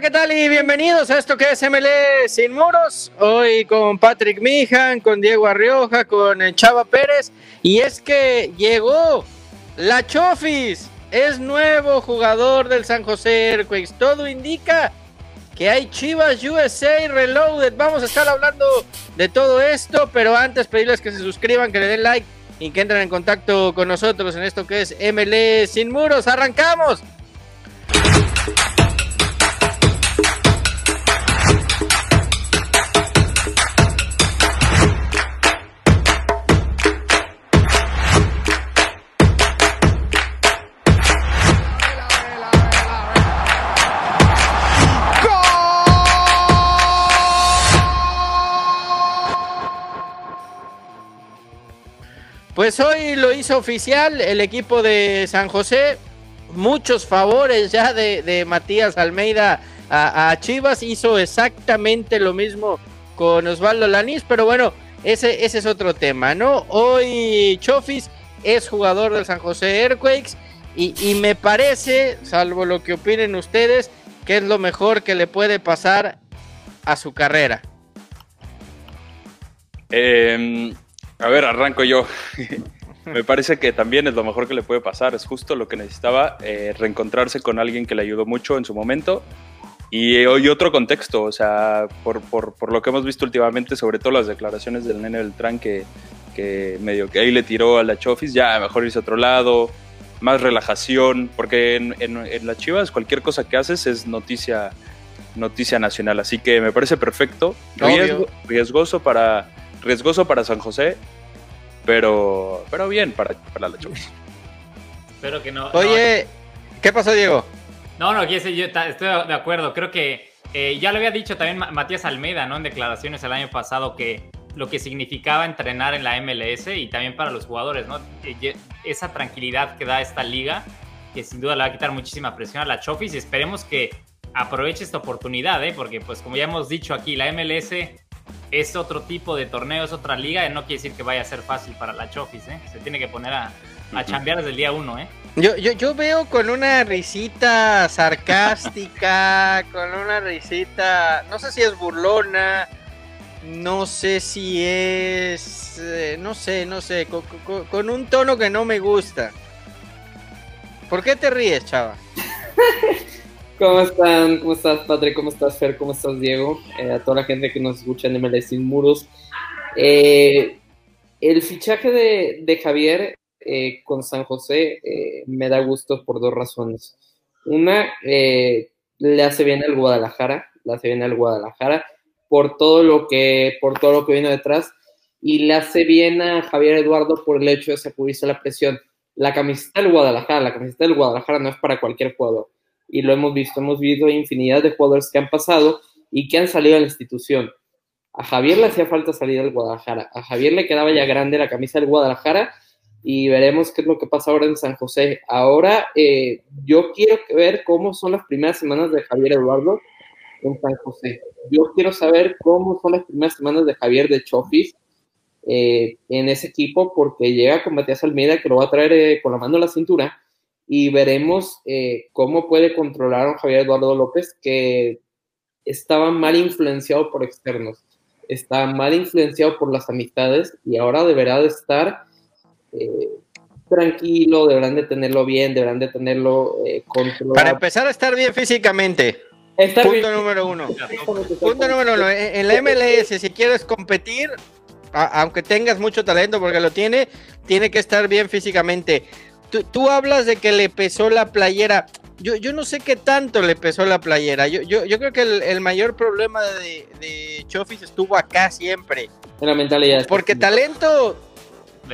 ¿qué tal? Y bienvenidos a esto que es MLE Sin Muros. Hoy con Patrick Mijan, con Diego Arrioja, con Chava Pérez. Y es que llegó la Chofis. Es nuevo jugador del San José Earthquakes. Todo indica que hay Chivas USA Reloaded. Vamos a estar hablando de todo esto, pero antes pedirles que se suscriban, que le den like y que entren en contacto con nosotros en esto que es MLE Sin Muros. ¡Arrancamos! Pues hoy lo hizo oficial el equipo de San José. Muchos favores ya de, Matías Almeida a, Chivas. Hizo exactamente lo mismo con Osvaldo Lanís, pero bueno, ese, ese es otro tema, ¿no? Hoy Chofis es jugador del San José Airquakes y, y, me parece, salvo lo que opinen ustedes, que es lo mejor que le puede pasar a su carrera. Eh, a ver, arranco yo. Me parece que también es lo mejor que le puede pasar. Es justo lo que necesitaba, eh, reencontrarse con alguien que le ayudó mucho en su momento. Y hoy otro contexto, o sea, por, por, por, lo que hemos visto últimamente, sobre todo las declaraciones del nene Beltrán que, que medio que ahí le tiró a la Chofis, ya mejor irse a otro lado, más relajación, porque en, en, en las Chivas cualquier cosa que haces es noticia, noticia nacional, así que me parece perfecto, riesgoso para riesgoso para San José, pero, pero bien para, para la Chofis. Espero que no. Oye, ¿qué pasó, Diego? No, no, yo estoy de acuerdo. Creo que eh, ya lo había dicho también Matías Almeida, ¿no? En declaraciones el año pasado que lo que significaba entrenar en la MLS y también para los jugadores, ¿no? Eh, esa tranquilidad que da esta liga, que sin duda le va a quitar muchísima presión a la Chofis y esperemos que aproveche esta oportunidad, ¿eh? Porque pues como ya hemos dicho aquí, la MLS es otro tipo de torneo, es otra liga, no quiere decir que vaya a ser fácil para la Chofis, ¿eh? Se tiene que poner a, a chambear desde el día uno, ¿eh? Yo, yo, yo veo con una risita sarcástica, con una risita, no sé si es burlona, no sé si es, eh, no sé, no sé, con, con, un tono que no me gusta. ¿Por qué te ríes, chava? ¿Cómo están? ¿Cómo estás, Padre? ¿Cómo estás, Fer? ¿Cómo estás, Diego? Eh, a toda la gente que nos escucha en MLS Sin Muros. Eh, el fichaje de, Javier eh, con San José me da gusto por dos razones. Una, le hace bien al Guadalajara, le hace bien al Guadalajara por todo lo que, por todo lo que viene detrás, y le hace bien a Javier Eduardo por el hecho de sacudirse la presión. La camiseta del Guadalajara, la camiseta del Guadalajara no es para cualquier jugador y lo hemos visto, hemos visto infinidad de jugadores que han pasado y que han salido a la institución. A Javier le hacía falta salir al Guadalajara, a Javier le quedaba ya grande la camisa del Guadalajara y veremos qué es lo que pasa ahora en San José. Ahora eh, yo quiero ver cómo son las primeras semanas de Javier Eduardo en San José. Yo quiero saber cómo son las primeras semanas de Javier de Chofis eh, en ese equipo porque llega con Matías Almeida que lo va a traer eh, con la mano a la cintura y veremos eh, cómo puede controlar a Javier Eduardo López, que estaba mal influenciado por externos, está mal influenciado por las amistades y ahora deberá de estar eh, tranquilo, deberán de tenerlo bien, deberán de tenerlo eh, controlado. Para empezar a estar bien físicamente. Punto número uno. Punto número uno. En la MLS, si quieres competir, aunque tengas mucho talento, porque lo tiene, tiene que estar bien físicamente tú, hablas de que le pesó la playera. Yo, yo no sé qué tanto le pesó la playera. Yo, yo, yo creo que el, mayor problema de, de, Chofis estuvo acá siempre. En la mentalidad. Porque talento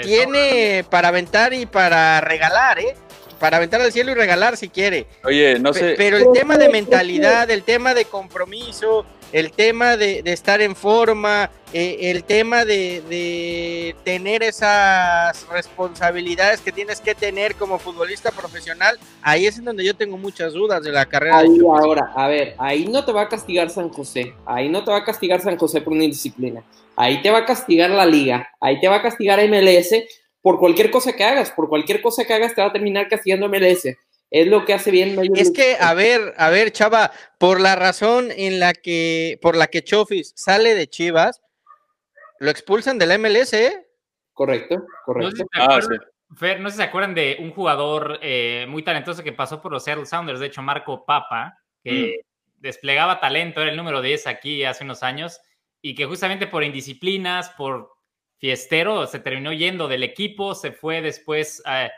tiene para aventar y para regalar, ¿eh? Para aventar al cielo y regalar si quiere. Oye, no sé. Pero el tema de mentalidad, el tema de compromiso, el tema de, estar en forma, eh, el tema de, tener esas responsabilidades que tienes que tener como futbolista profesional, ahí es en donde yo tengo muchas dudas de la carrera. Ahí, ahora, a ver, ahí no te va a castigar San José, ahí no te va a castigar San José por una indisciplina, ahí te va a castigar la liga, ahí te va a castigar MLS por cualquier cosa que hagas, por cualquier cosa que hagas te va a terminar castigando MLS. Es lo que hace bien. Es que, a ver, a ver, Chava, por la razón en la que, por la que Chofis sale de Chivas, lo expulsan del MLS, ¿eh? Correcto, correcto. Ah, Fer, no sé si se acuerdan de un jugador eh, muy talentoso que pasó por los Seattle Sounders, de hecho, Marco Papa, que mm. desplegaba talento, era el número 10 aquí hace unos años, y que justamente por indisciplinas, por fiestero, se terminó yendo del equipo, se fue después eh,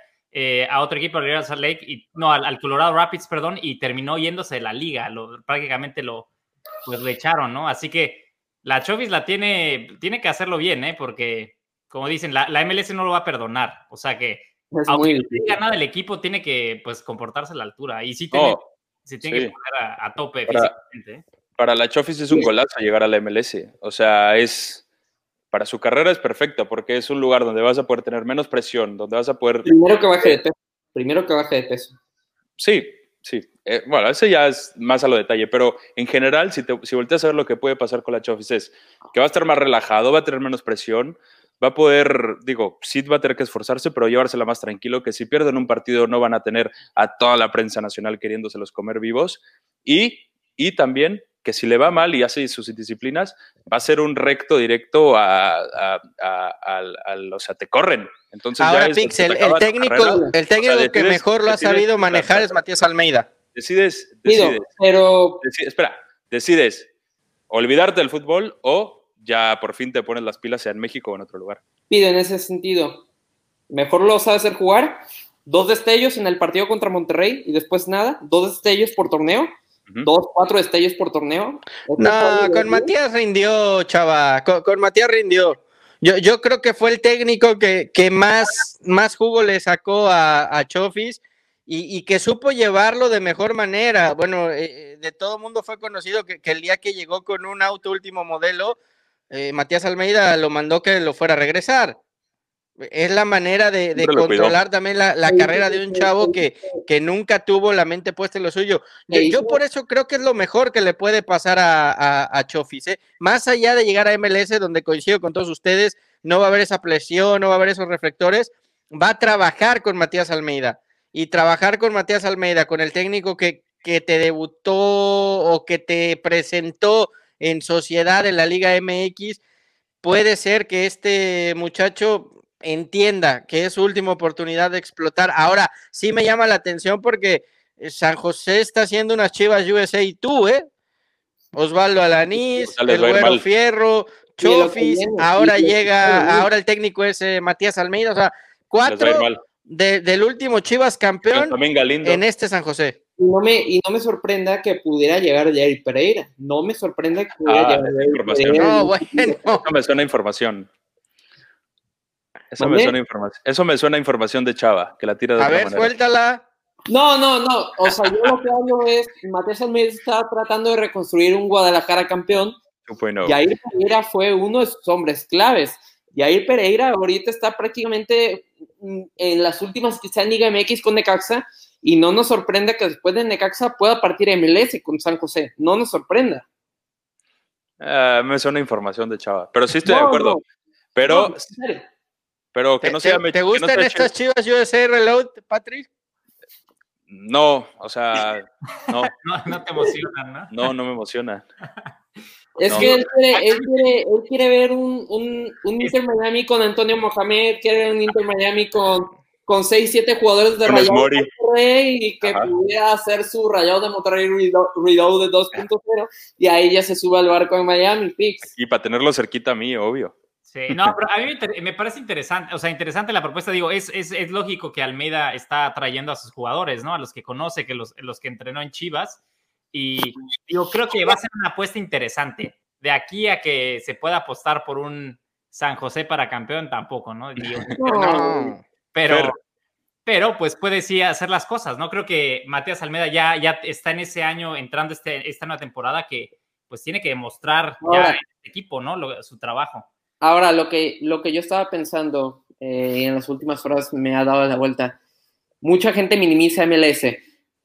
a otro equipo, al Real Salt Lake, y, no, al, Colorado Rapids, perdón, y terminó yéndose de la liga, lo, prácticamente lo, pues, lo echaron, ¿no? Así que la Chovis la tiene, tiene que hacerlo bien, ¿eh? Porque como dicen, la, MLS no lo va a perdonar. O sea que, aunque no tenga nada el equipo, tiene que pues comportarse a la altura. Y sí tiene, tiene que poner a, tope para, físicamente. ¿eh? Para la Chofis es un golazo llegar a la MLS. O sea, es. Para su carrera es perfecta porque es un lugar donde vas a poder tener menos presión, donde vas a poder. Primero que baje de peso. Primero que baje de peso. Sí, sí. Eh, bueno, ese ya es más a lo detalle, pero en general, si, te, si volteas a ver lo que puede pasar con la Chofis, es que va a estar más relajado, va a tener menos presión, va a poder, digo, sí va a tener que esforzarse, pero llevársela más tranquilo, que si pierden un partido no van a tener a toda la prensa nacional queriéndoselos comer vivos. Y, y también que si le va mal y hace sus disciplinas, va a ser un recto directo a, a, a, o sea, te corren. Entonces Ahora, Pixel, el, técnico, el técnico que mejor lo ha sabido manejar es Matías Almeida. Decides, decides, pero... espera, decides olvidarte del fútbol o ya por fin te pones las pilas sea en México o en otro lugar. Pide en ese sentido. Mejor lo sabe hacer jugar. Dos destellos en el partido contra Monterrey y después nada. Dos destellos por torneo. Dos, cuatro destellos por torneo. No, con Matías rindió, chava. Con, Matías rindió. Yo, yo, creo que fue el técnico que, que más, más jugo le sacó a, Chofis y, que supo llevarlo de mejor manera. Bueno, eh, eh, de todo mundo fue conocido que, que, el día que llegó con un auto último modelo, eh, Matías Almeida lo mandó que lo fuera a regresar. Es la manera de, controlar también la, carrera de un chavo que, que, nunca tuvo la mente puesta en lo suyo. Yo, por eso creo que es lo mejor que le puede pasar a, a, Chofis. ¿eh? Más allá de llegar a MLS, donde coincido con todos ustedes, no va a haber esa presión, no va a haber esos reflectores. Va a trabajar con Matías Almeida. Y trabajar con Matías Almeida, con el técnico que, que te debutó o que te presentó en sociedad en la Liga MX, puede ser que este muchacho entienda que es su última oportunidad de explotar. Ahora, sí me llama la atención porque eh, San José está haciendo unas chivas USA y tú, ¿eh? Osvaldo Alanís, el Güero Fierro, Chofis, ahora llega, ahora el técnico es eh, Matías Almeida, o sea, cuatro del último Chivas campeón en este San José. Y no, me, y no me sorprenda que pudiera llegar Jair Pereira. No me sorprenda que pudiera ah, llegar Jair Pereira. No, bueno. Eso me suena información. Eso me, suena información. Eso me suena información de Chava, que la tira de A ver, suéltala. No, no, no. O sea, yo lo que hablo es, Matías Almeida está tratando de reconstruir un Guadalajara campeón. Jair Pereira fue uno de sus hombres claves. Jair Pereira ahorita está prácticamente en las últimas, quizá en Liga MX con Necaxa, y no nos sorprenda que después de Necaxa pueda partir MLS con San José. No nos sorprenda. Uh, me suena información de Chava. Pero sí estoy de acuerdo. pero, pero que no sea. ¿Te, gustan estas chivas USA Reload, Patrick? No, o sea, no. no, te emocionan, ¿no? No, no me emociona. Es que él quiere, él quiere, él quiere ver un, un, un Inter Miami con Antonio Mohamed, quiere ver un Inter Miami con con 6, 7 jugadores de Rayado de Monterrey y que pudiera hacer su Rayado de Monterrey Reload de 2.0 y ahí ya se sube al barco en Miami, Pix. Y para tenerlo cerquita a mí, obvio. Sí, no, pero a mí me parece interesante, o sea, interesante la propuesta, digo, es, es, es lógico que Almeida está trayendo a sus jugadores, ¿no? A los que conoce, que los, los que entrenó en Chivas, y digo, creo que va a ser una apuesta interesante. De aquí a que se pueda apostar por un San José para campeón, tampoco, ¿no? Digo, no. Pero, pero pues puede sí hacer las cosas, ¿no? Creo que Matías Almeida ya, ya está en ese año entrando este, esta nueva temporada que pues tiene que demostrar ya en el equipo, ¿no? su trabajo. Ahora, lo que, lo que yo estaba pensando eh, en las últimas horas me ha dado la vuelta. Mucha gente minimiza MLS,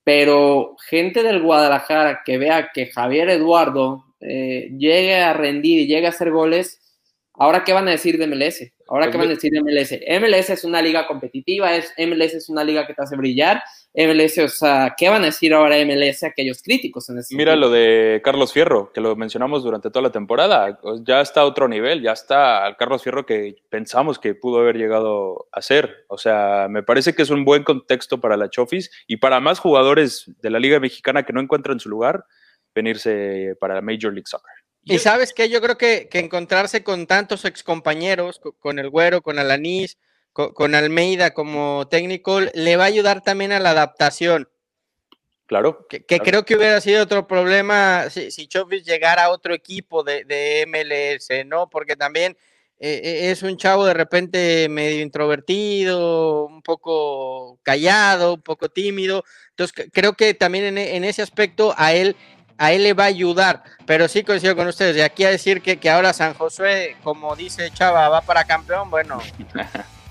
pero gente del Guadalajara que vea que Javier Eduardo eh, llegue a rendir y llegue a hacer goles, ahora qué van a decir de MLS? Ahora, ¿qué van a decir de MLS? MLS es una liga competitiva, es, MLS es una liga que te hace brillar, MLS, o sea, ¿qué van a decir ahora MLS aquellos críticos en ese Mira lo de Carlos Fierro, que lo mencionamos durante toda la temporada, ya está a otro nivel, ya está al Carlos Fierro que pensamos que pudo haber llegado a ser, o sea, me parece que es un buen contexto para la Chofis y para más jugadores de la Liga Mexicana que no encuentran su lugar, venirse para la Major League Soccer. Y sabes que yo creo que, que encontrarse con tantos excompañeros, con, con el Güero, con Alanís, con, Almeida como técnico, le va a ayudar también a la adaptación. Claro. Que, creo que hubiera sido otro problema si, si llegara a otro equipo de, MLS, ¿no? Porque también eh, eh, es un chavo de repente medio introvertido, un poco callado, un poco tímido. Entonces, creo que también en, en, ese aspecto a él, a él le va a ayudar. Pero sí coincido con ustedes. De aquí a decir que, que ahora San José, como dice Chava, va para campeón, bueno.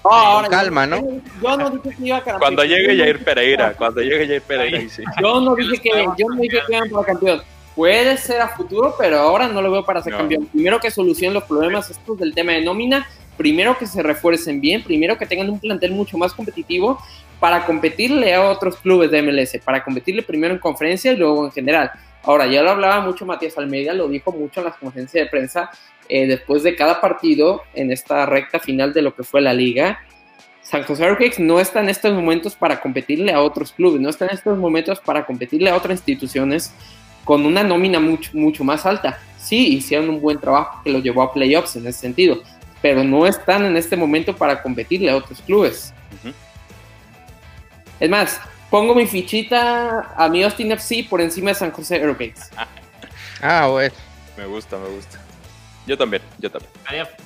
calma, ¿no? Yo no dije que iba a campeón. Cuando llegue Jair Pereira, cuando llegue Jair Pereira, sí. Yo no dije que, yo no dije que iban para campeón. Puede ser a futuro, pero ahora no lo veo para ser campeón. Primero que solucionen los problemas estos del tema de nómina, primero que se refuercen bien, primero que tengan un plantel mucho más competitivo para competirle a otros clubes de MLS, para competirle primero en conferencia y luego en general. Ahora, ya lo hablaba mucho Matías Almeida, lo dijo mucho en las conferencias de prensa, eh, después de cada partido en esta recta final de lo que fue la liga. San José Earthquakes no está en estos momentos para competirle a otros clubes, no está en estos momentos para competirle a otras instituciones con una nómina mucho, mucho más alta. Sí, hicieron un buen trabajo que lo llevó a playoffs en ese sentido, pero no están en este momento para competirle a otros clubes. Es más, pongo mi fichita a mi Austin FC por encima de San José Earthquakes. ah, bueno. Me gusta, me gusta. Yo también, yo también.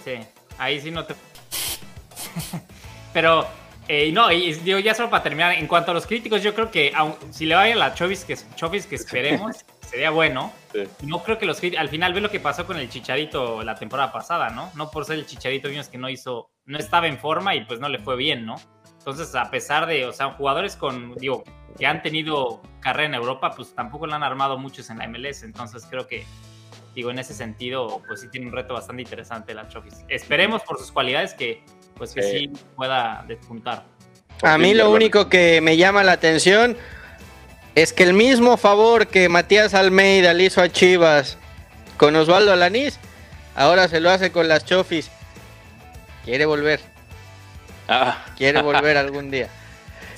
Sí, ahí sí no te. Pero, eh, no, y digo, ya solo para terminar, en cuanto a los críticos, yo creo que si le vaya a la Chovis que, Chovis que esperemos, sería bueno. No creo que los al final ve lo que pasó con el Chicharito la temporada pasada, ¿no? No por ser el Chicharito, vimos que no hizo, no estaba en forma y pues no le fue bien, ¿no? Entonces, a pesar de, o sea, jugadores con, digo, que han tenido carrera en Europa, pues tampoco lo han armado muchos en la MLS. Entonces, creo que digo, en ese sentido, pues sí tiene un reto bastante interesante la Chofis. Esperemos por sus cualidades que, pues que sí, pueda despuntar. A mí lo único que me llama la atención es que el mismo favor que Matías Almeida le hizo a Chivas con Osvaldo Alanís, ahora se lo hace con las Chofis. Quiere volver. Ah. Quiere volver algún día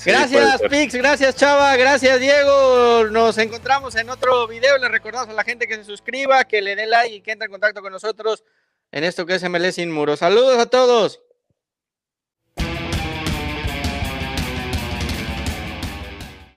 gracias, Pix, gracias, Chava, gracias, Diego. Nos encontramos en otro video. Le recordamos a la gente que se suscriba, que le dé like y que entre en contacto con nosotros en esto que es MLS Sin Muros. Saludos a todos.